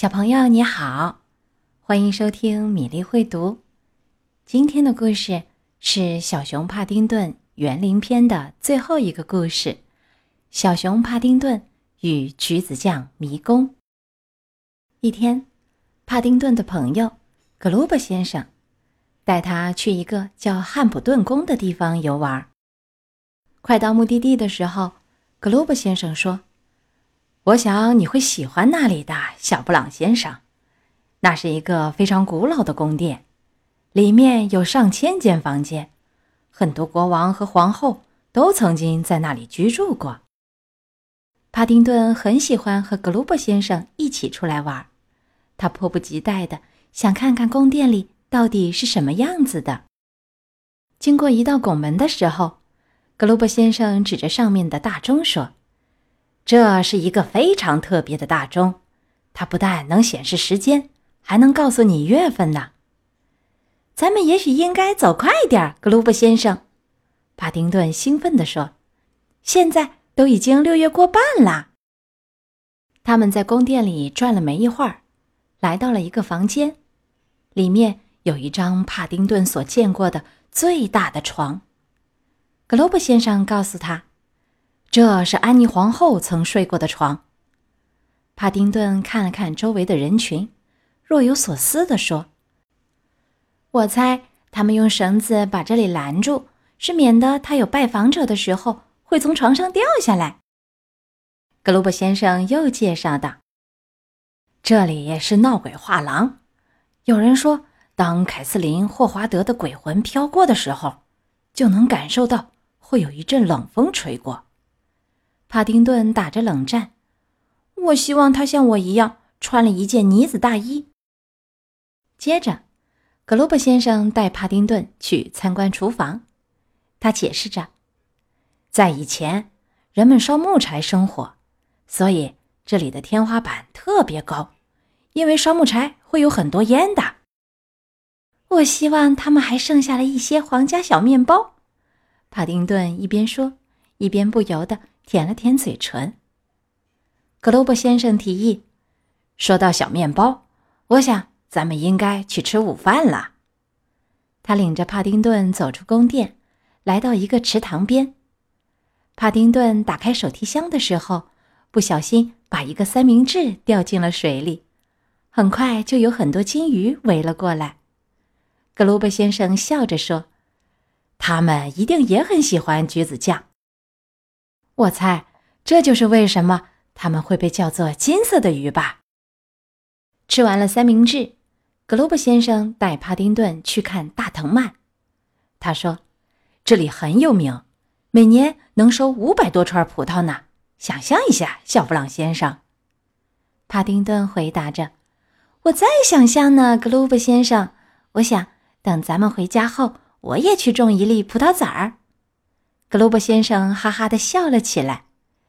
小朋友你好，欢迎收听米粒会读。今天的故事是《小熊帕丁顿园林篇》的最后一个故事，《小熊帕丁顿与橘子酱迷宫》。一天，帕丁顿的朋友格鲁伯先生带他去一个叫汉普顿宫的地方游玩。快到目的地的时候，格鲁伯先生说。我想你会喜欢那里的，小布朗先生。那是一个非常古老的宫殿，里面有上千间房间，很多国王和皇后都曾经在那里居住过。帕丁顿很喜欢和格鲁伯先生一起出来玩，他迫不及待的想看看宫殿里到底是什么样子的。经过一道拱门的时候，格鲁伯先生指着上面的大钟说。这是一个非常特别的大钟，它不但能显示时间，还能告诉你月份呢。咱们也许应该走快点，格鲁布先生。”帕丁顿兴奋地说，“现在都已经六月过半了。”他们在宫殿里转了没一会儿，来到了一个房间，里面有一张帕丁顿所见过的最大的床。格鲁布先生告诉他。这是安妮皇后曾睡过的床。帕丁顿看了看周围的人群，若有所思地说：“我猜他们用绳子把这里拦住，是免得他有拜访者的时候会从床上掉下来。”格鲁伯先生又介绍道：“这里是闹鬼画廊。有人说，当凯瑟琳·霍华德的鬼魂飘过的时候，就能感受到会有一阵冷风吹过。”帕丁顿打着冷战，我希望他像我一样穿了一件呢子大衣。接着，格罗伯先生带帕丁顿去参观厨房。他解释着，在以前，人们烧木柴生火，所以这里的天花板特别高，因为烧木柴会有很多烟的。我希望他们还剩下了一些皇家小面包。帕丁顿一边说，一边不由得。舔了舔嘴唇。格罗伯先生提议：“说到小面包，我想咱们应该去吃午饭了。”他领着帕丁顿走出宫殿，来到一个池塘边。帕丁顿打开手提箱的时候，不小心把一个三明治掉进了水里，很快就有很多金鱼围了过来。格罗伯先生笑着说：“他们一定也很喜欢橘子酱。”我猜，这就是为什么他们会被叫做金色的鱼吧。吃完了三明治，格罗伯先生带帕丁顿去看大藤蔓。他说：“这里很有名，每年能收五百多串葡萄呢。想象一下，小布朗先生。”帕丁顿回答着：“我在想象呢，格罗伯先生。我想等咱们回家后，我也去种一粒葡萄籽儿。”格鲁伯先生哈哈的笑了起来。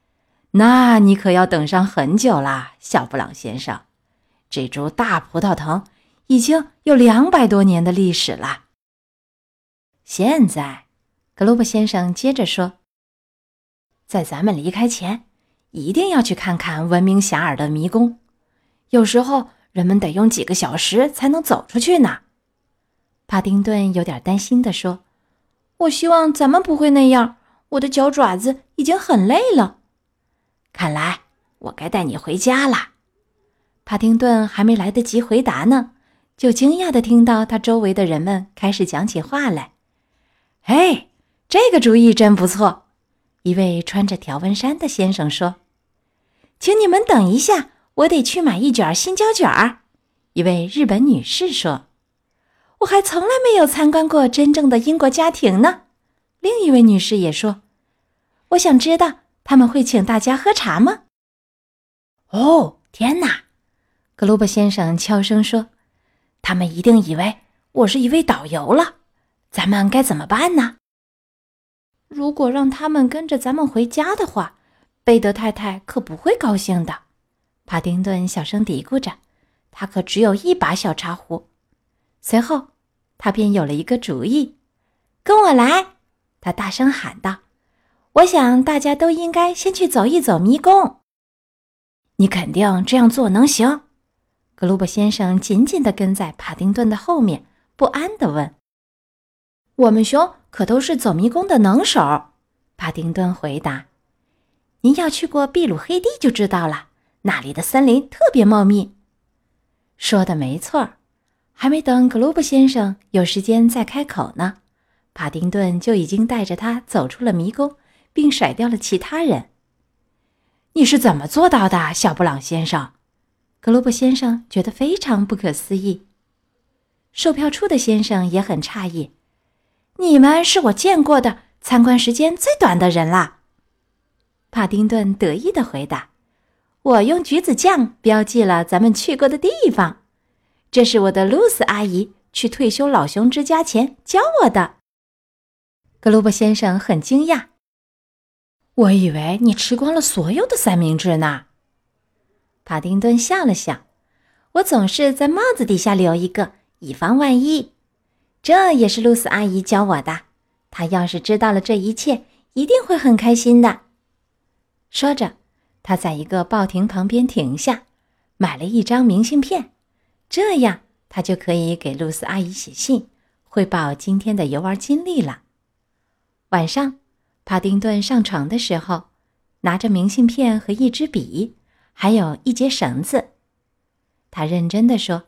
“那你可要等上很久啦，小布朗先生。这株大葡萄藤已经有两百多年的历史了。”现在，格鲁伯先生接着说：“在咱们离开前，一定要去看看闻名遐迩的迷宫。有时候，人们得用几个小时才能走出去呢。”帕丁顿有点担心的说。我希望咱们不会那样。我的脚爪子已经很累了。看来我该带你回家了。帕丁顿还没来得及回答呢，就惊讶地听到他周围的人们开始讲起话来。嘿，这个主意真不错！一位穿着条纹衫的先生说：“请你们等一下，我得去买一卷新胶卷儿。”一位日本女士说。我还从来没有参观过真正的英国家庭呢。另一位女士也说：“我想知道他们会请大家喝茶吗？”哦，天哪！格鲁伯先生悄声说：“他们一定以为我是一位导游了。咱们该怎么办呢？”如果让他们跟着咱们回家的话，贝德太太可不会高兴的。帕丁顿小声嘀咕着：“他可只有一把小茶壶。”随后。他便有了一个主意，跟我来！他大声喊道：“我想大家都应该先去走一走迷宫。”你肯定这样做能行？格鲁伯先生紧紧地跟在帕丁顿的后面，不安地问：“我们熊可都是走迷宫的能手。”帕丁顿回答：“您要去过秘鲁黑地就知道了，那里的森林特别茂密。”说的没错，还没等格鲁伯先生有时间再开口呢，帕丁顿就已经带着他走出了迷宫，并甩掉了其他人。你是怎么做到的，小布朗先生？格鲁布先生觉得非常不可思议，售票处的先生也很诧异。你们是我见过的参观时间最短的人啦。帕丁顿得意的回答：“我用橘子酱标记了咱们去过的地方，这是我的露丝阿姨去退休老熊之家前教我的。”格鲁伯先生很惊讶：“我以为你吃光了所有的三明治呢。”帕丁顿笑了笑：“我总是在帽子底下留一个，以防万一。这也是露丝阿姨教我的。她要是知道了这一切，一定会很开心的。”说着，他在一个报亭旁边停下，买了一张明信片，这样他就可以给露丝阿姨写信，汇报今天的游玩经历了。晚上，帕丁顿上床的时候，拿着明信片和一支笔。还有一节绳子，他认真的说：“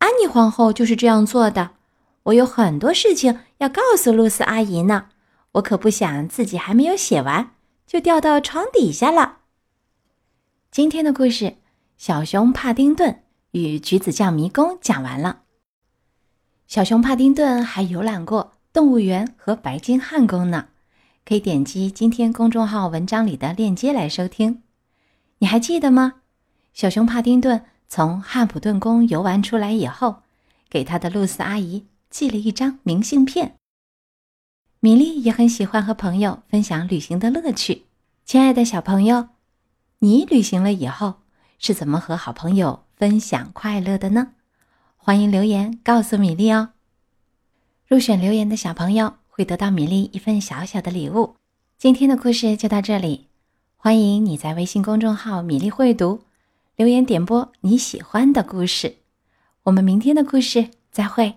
安妮皇后就是这样做的。我有很多事情要告诉露丝阿姨呢，我可不想自己还没有写完就掉到床底下了。”今天的故事《小熊帕丁顿与橘子酱迷宫》讲完了。小熊帕丁顿还游览过动物园和白金汉宫呢，可以点击今天公众号文章里的链接来收听。你还记得吗？小熊帕丁顿从汉普顿宫游玩出来以后，给他的露丝阿姨寄了一张明信片。米莉也很喜欢和朋友分享旅行的乐趣。亲爱的小朋友，你旅行了以后是怎么和好朋友分享快乐的呢？欢迎留言告诉米粒哦。入选留言的小朋友会得到米粒一份小小的礼物。今天的故事就到这里。欢迎你在微信公众号“米粒会读”留言点播你喜欢的故事，我们明天的故事再会。